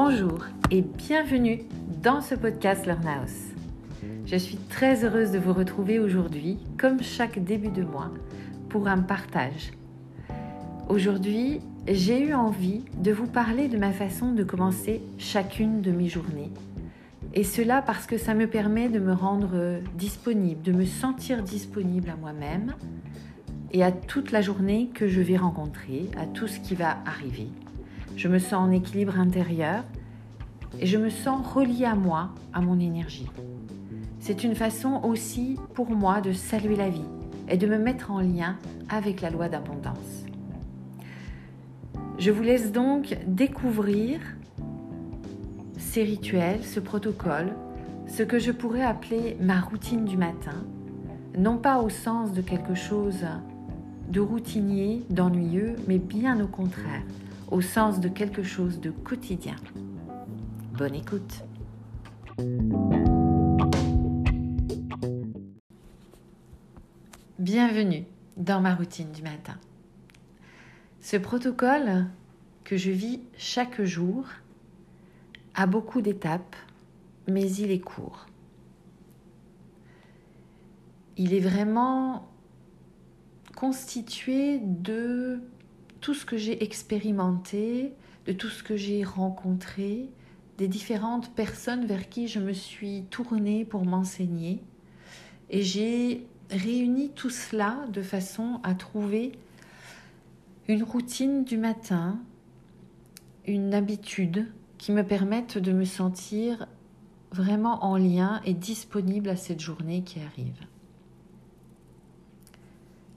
Bonjour et bienvenue dans ce podcast Learn House. Je suis très heureuse de vous retrouver aujourd'hui, comme chaque début de mois, pour un partage. Aujourd'hui, j'ai eu envie de vous parler de ma façon de commencer chacune de mes journées. Et cela parce que ça me permet de me rendre disponible, de me sentir disponible à moi-même et à toute la journée que je vais rencontrer, à tout ce qui va arriver. Je me sens en équilibre intérieur et je me sens reliée à moi, à mon énergie. C'est une façon aussi pour moi de saluer la vie et de me mettre en lien avec la loi d'abondance. Je vous laisse donc découvrir ces rituels, ce protocole, ce que je pourrais appeler ma routine du matin, non pas au sens de quelque chose de routinier, d'ennuyeux, mais bien au contraire, au sens de quelque chose de quotidien. Bonne écoute. Bienvenue dans ma routine du matin. Ce protocole que je vis chaque jour a beaucoup d'étapes, mais il est court. Il est vraiment constitué de ce que j'ai expérimenté, de tout ce que j'ai rencontré, des différentes personnes vers qui je me suis tournée pour m'enseigner. Et j'ai réuni tout cela de façon à trouver une routine du matin, une habitude qui me permette de me sentir vraiment en lien et disponible à cette journée qui arrive.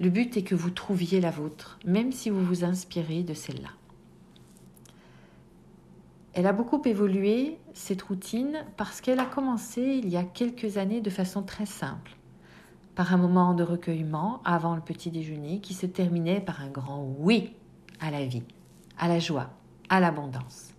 Le but est que vous trouviez la vôtre, même si vous vous inspirez de celle-là. Elle a beaucoup évolué, cette routine, parce qu'elle a commencé il y a quelques années de façon très simple, par un moment de recueillement avant le petit déjeuner qui se terminait par un grand oui à la vie, à la joie, à l'abondance.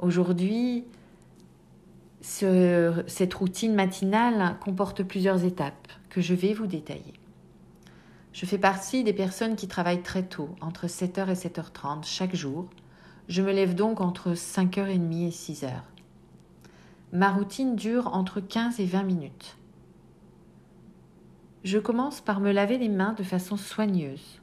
Aujourd'hui, cette routine matinale comporte plusieurs étapes que je vais vous détailler. Je fais partie des personnes qui travaillent très tôt, entre 7h et 7h30 chaque jour. Je me lève donc entre 5h30 et 6h. Ma routine dure entre 15 et 20 minutes. Je commence par me laver les mains de façon soigneuse.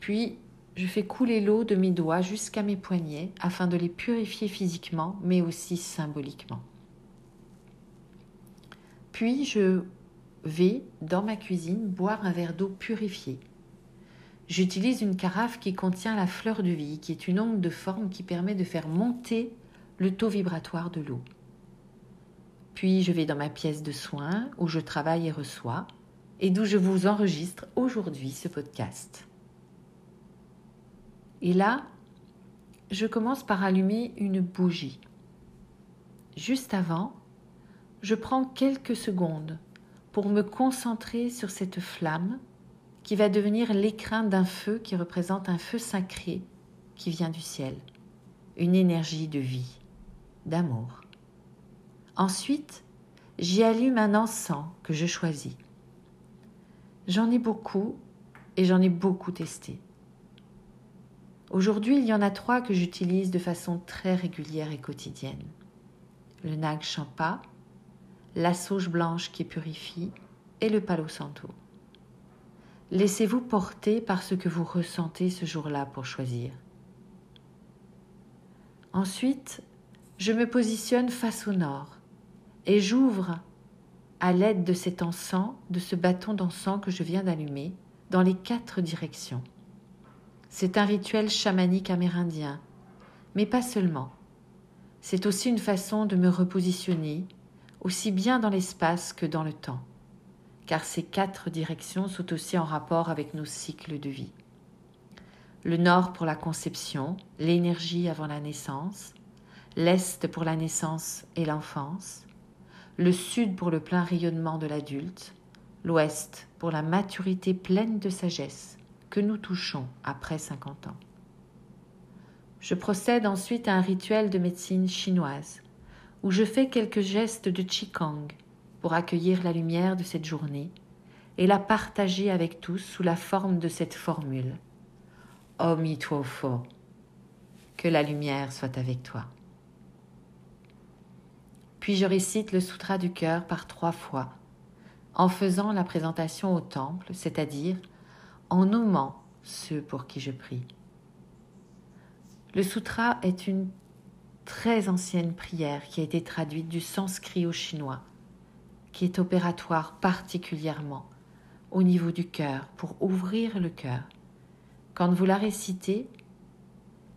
Puis, je fais couler l'eau de mes doigts jusqu'à mes poignets afin de les purifier physiquement, mais aussi symboliquement. Puis, je vais, dans ma cuisine, boire un verre d'eau purifiée. J'utilise une carafe qui contient la fleur de vie, qui est une onde de forme qui permet de faire monter le taux vibratoire de l'eau. Puis je vais dans ma pièce de soins où je travaille et reçois, et d'où je vous enregistre aujourd'hui ce podcast. Et là, je commence par allumer une bougie. Juste avant, je prends quelques secondes pour me concentrer sur cette flamme qui va devenir l'écrin d'un feu qui représente un feu sacré qui vient du ciel, une énergie de vie, d'amour. Ensuite, j'y allume un encens que je choisis. J'en ai beaucoup et j'en ai beaucoup testé. Aujourd'hui, il y en a trois que j'utilise de façon très régulière et quotidienne. Le nag champa, la sauge blanche qui purifie et le palo santo. Laissez-vous porter par ce que vous ressentez ce jour-là pour choisir. Ensuite, je me positionne face au nord et j'ouvre à l'aide de cet encens, de ce bâton d'encens que je viens d'allumer, dans les quatre directions. C'est un rituel chamanique amérindien, mais pas seulement. C'est aussi une façon de me repositionner, aussi bien dans l'espace que dans le temps, car ces quatre directions sont aussi en rapport avec nos cycles de vie. Le nord pour la conception, l'énergie avant la naissance, l'est pour la naissance et l'enfance, le sud pour le plein rayonnement de l'adulte, l'ouest pour la maturité pleine de sagesse que nous touchons après 50 ans. Je procède ensuite à un rituel de médecine chinoise où je fais quelques gestes de Qigong pour accueillir la lumière de cette journée et la partager avec tous sous la forme de cette formule. Om Fo, que la lumière soit avec toi. Puis je récite le Sutra du cœur par trois fois, en faisant la présentation au temple, c'est-à-dire en nommant ceux pour qui je prie. Le sutra est une très ancienne prière qui a été traduite du sanskrit au chinois, qui est opératoire particulièrement au niveau du cœur pour ouvrir le cœur. Quand vous la récitez,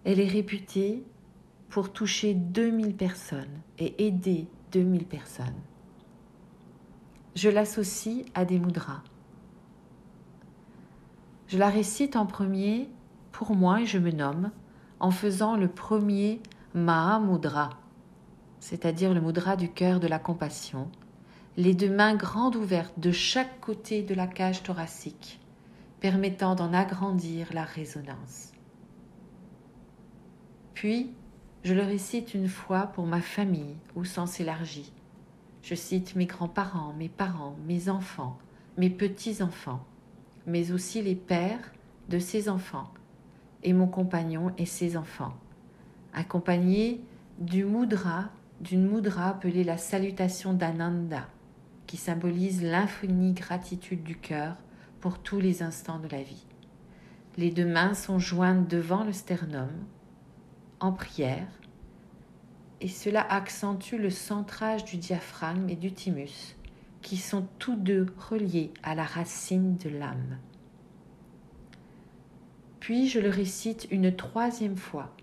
elle est réputée pour toucher 2000 personnes et aider 2000 personnes. Je l'associe à des mudras. Je la récite en premier pour moi et je me nomme en faisant le premier Mahamudra, c'est-à-dire le mudra du cœur de la compassion, les deux mains grandes ouvertes de chaque côté de la cage thoracique, permettant d'en agrandir la résonance. Puis, je le récite une fois pour ma famille au sens élargi. Je cite mes grands-parents, mes parents, mes enfants, mes petits-enfants, mais aussi les pères de ses enfants, et mon compagnon et ses enfants, accompagnés du mudra, d'une mudra appelée la salutation d'Ananda, qui symbolise l'infinie gratitude du cœur pour tous les instants de la vie. Les deux mains sont jointes devant le sternum, en prière, et cela accentue le centrage du diaphragme et du thymus, qui sont tous deux reliés à la racine de l'âme. Puis je le récite une troisième fois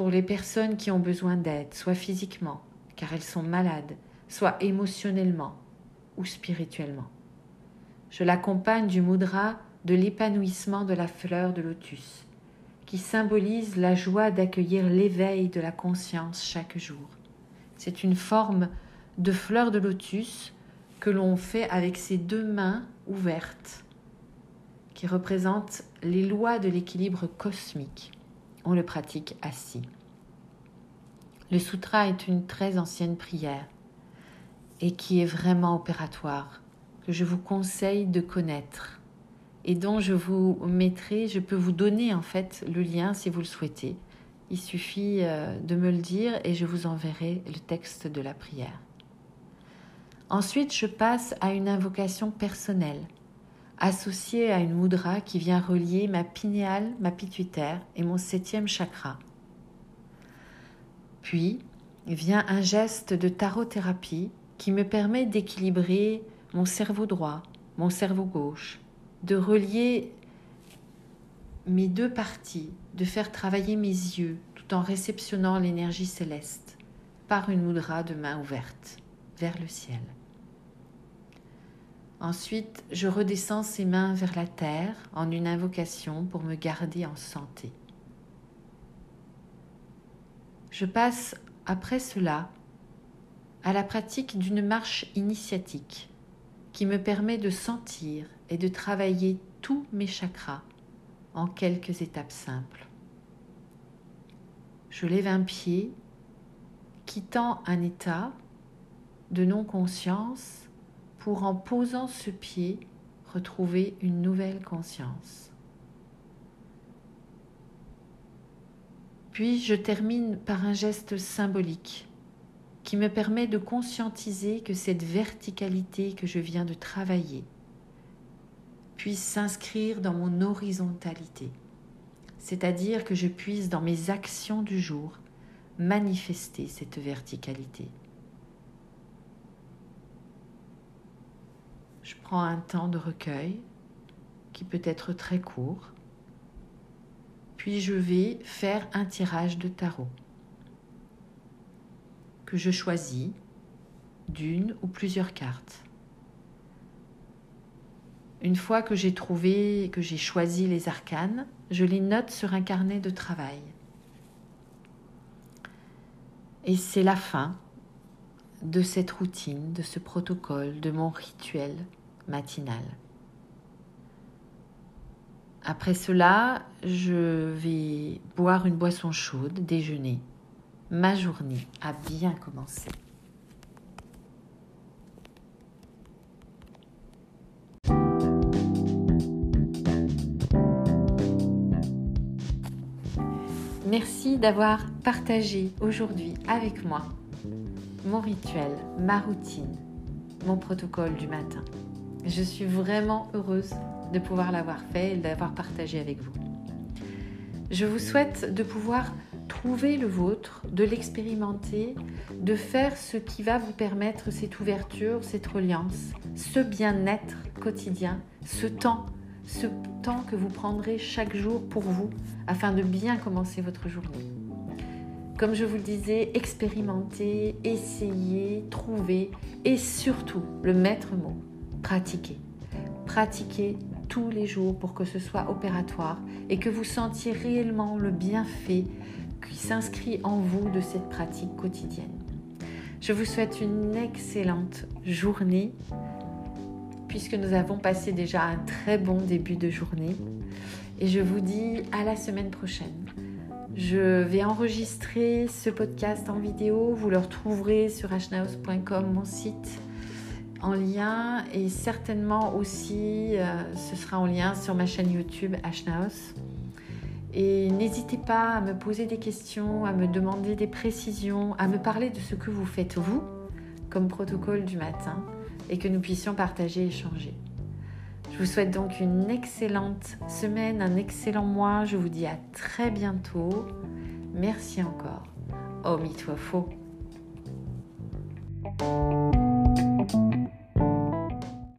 pour les personnes qui ont besoin d'aide, soit physiquement, car elles sont malades, soit émotionnellement ou spirituellement. Je l'accompagne du mudra de l'épanouissement de la fleur de lotus, qui symbolise la joie d'accueillir l'éveil de la conscience chaque jour. C'est une forme de fleur de lotus que l'on fait avec ses deux mains ouvertes, qui représentent les lois de l'équilibre cosmique. On le pratique assis. Le sutra est une très ancienne prière et qui est vraiment opératoire, que je vous conseille de connaître et dont je vous mettrai, je peux vous donner en fait le lien si vous le souhaitez. Il suffit euh, de me le dire et je vous enverrai le texte de la prière. Ensuite, je passe à une invocation personnelle, associée à une mudra qui vient relier ma pinéale, ma pituitaire et mon septième chakra. Puis vient un geste de tarothérapie qui me permet d'équilibrer mon cerveau droit, mon cerveau gauche, de relier mes deux parties, de faire travailler mes yeux tout en réceptionnant l'énergie céleste par une mudra de main ouverte vers le ciel. Ensuite, je redescends ses mains vers la terre en une invocation pour me garder en santé. Je passe après cela à la pratique d'une marche initiatique qui me permet de sentir et de travailler tous mes chakras en quelques étapes simples. Je lève un pied, quittant un état de non-conscience pour en posant ce pied retrouver une nouvelle conscience. Puis je termine par un geste symbolique qui me permet de conscientiser que cette verticalité que je viens de travailler puisse s'inscrire dans mon horizontalité, c'est-à-dire que je puisse dans mes actions du jour manifester cette verticalité. Je prends un temps de recueil qui peut être très court, puis je vais faire un tirage de tarot que je choisis d'une ou plusieurs cartes. Une fois que j'ai trouvé, que j'ai choisi les arcanes, je les note sur un carnet de travail. Et c'est la fin de cette routine, de ce protocole, de mon rituel matinal. Après cela, je vais boire une boisson chaude, déjeuner. Ma journée a bien commencé. Merci d'avoir partagé aujourd'hui avec moi mon rituel, ma routine, mon protocole du matin. Je suis vraiment heureuse de pouvoir l'avoir fait et d'avoir partagé avec vous. Je vous souhaite de pouvoir trouver le vôtre, de l'expérimenter, de faire ce qui va vous permettre cette ouverture, cette reliance, ce bien-être quotidien, ce temps, ce temps que vous prendrez chaque jour pour vous afin de bien commencer votre journée. Comme je vous le disais, expérimentez, essayez, trouvez et surtout, le maître mot, pratiquez. Pratiquez tous les jours pour que ce soit opératoire et que vous sentiez réellement le bienfait qui s'inscrit en vous de cette pratique quotidienne. Je vous souhaite une excellente journée puisque nous avons passé déjà un très bon début de journée et je vous dis à la semaine prochaine. Je vais enregistrer ce podcast en vidéo, vous le retrouverez sur hnaus.com, mon site en lien et certainement aussi euh, ce sera en lien sur ma chaîne YouTube Hnaus. Et n'hésitez pas à me poser des questions, à me demander des précisions, à me parler de ce que vous faites vous comme protocole du matin et que nous puissions partager et échanger. Je vous souhaite donc une excellente semaine, un excellent mois. Je vous dis à très bientôt. Merci encore. Oh, toi faux.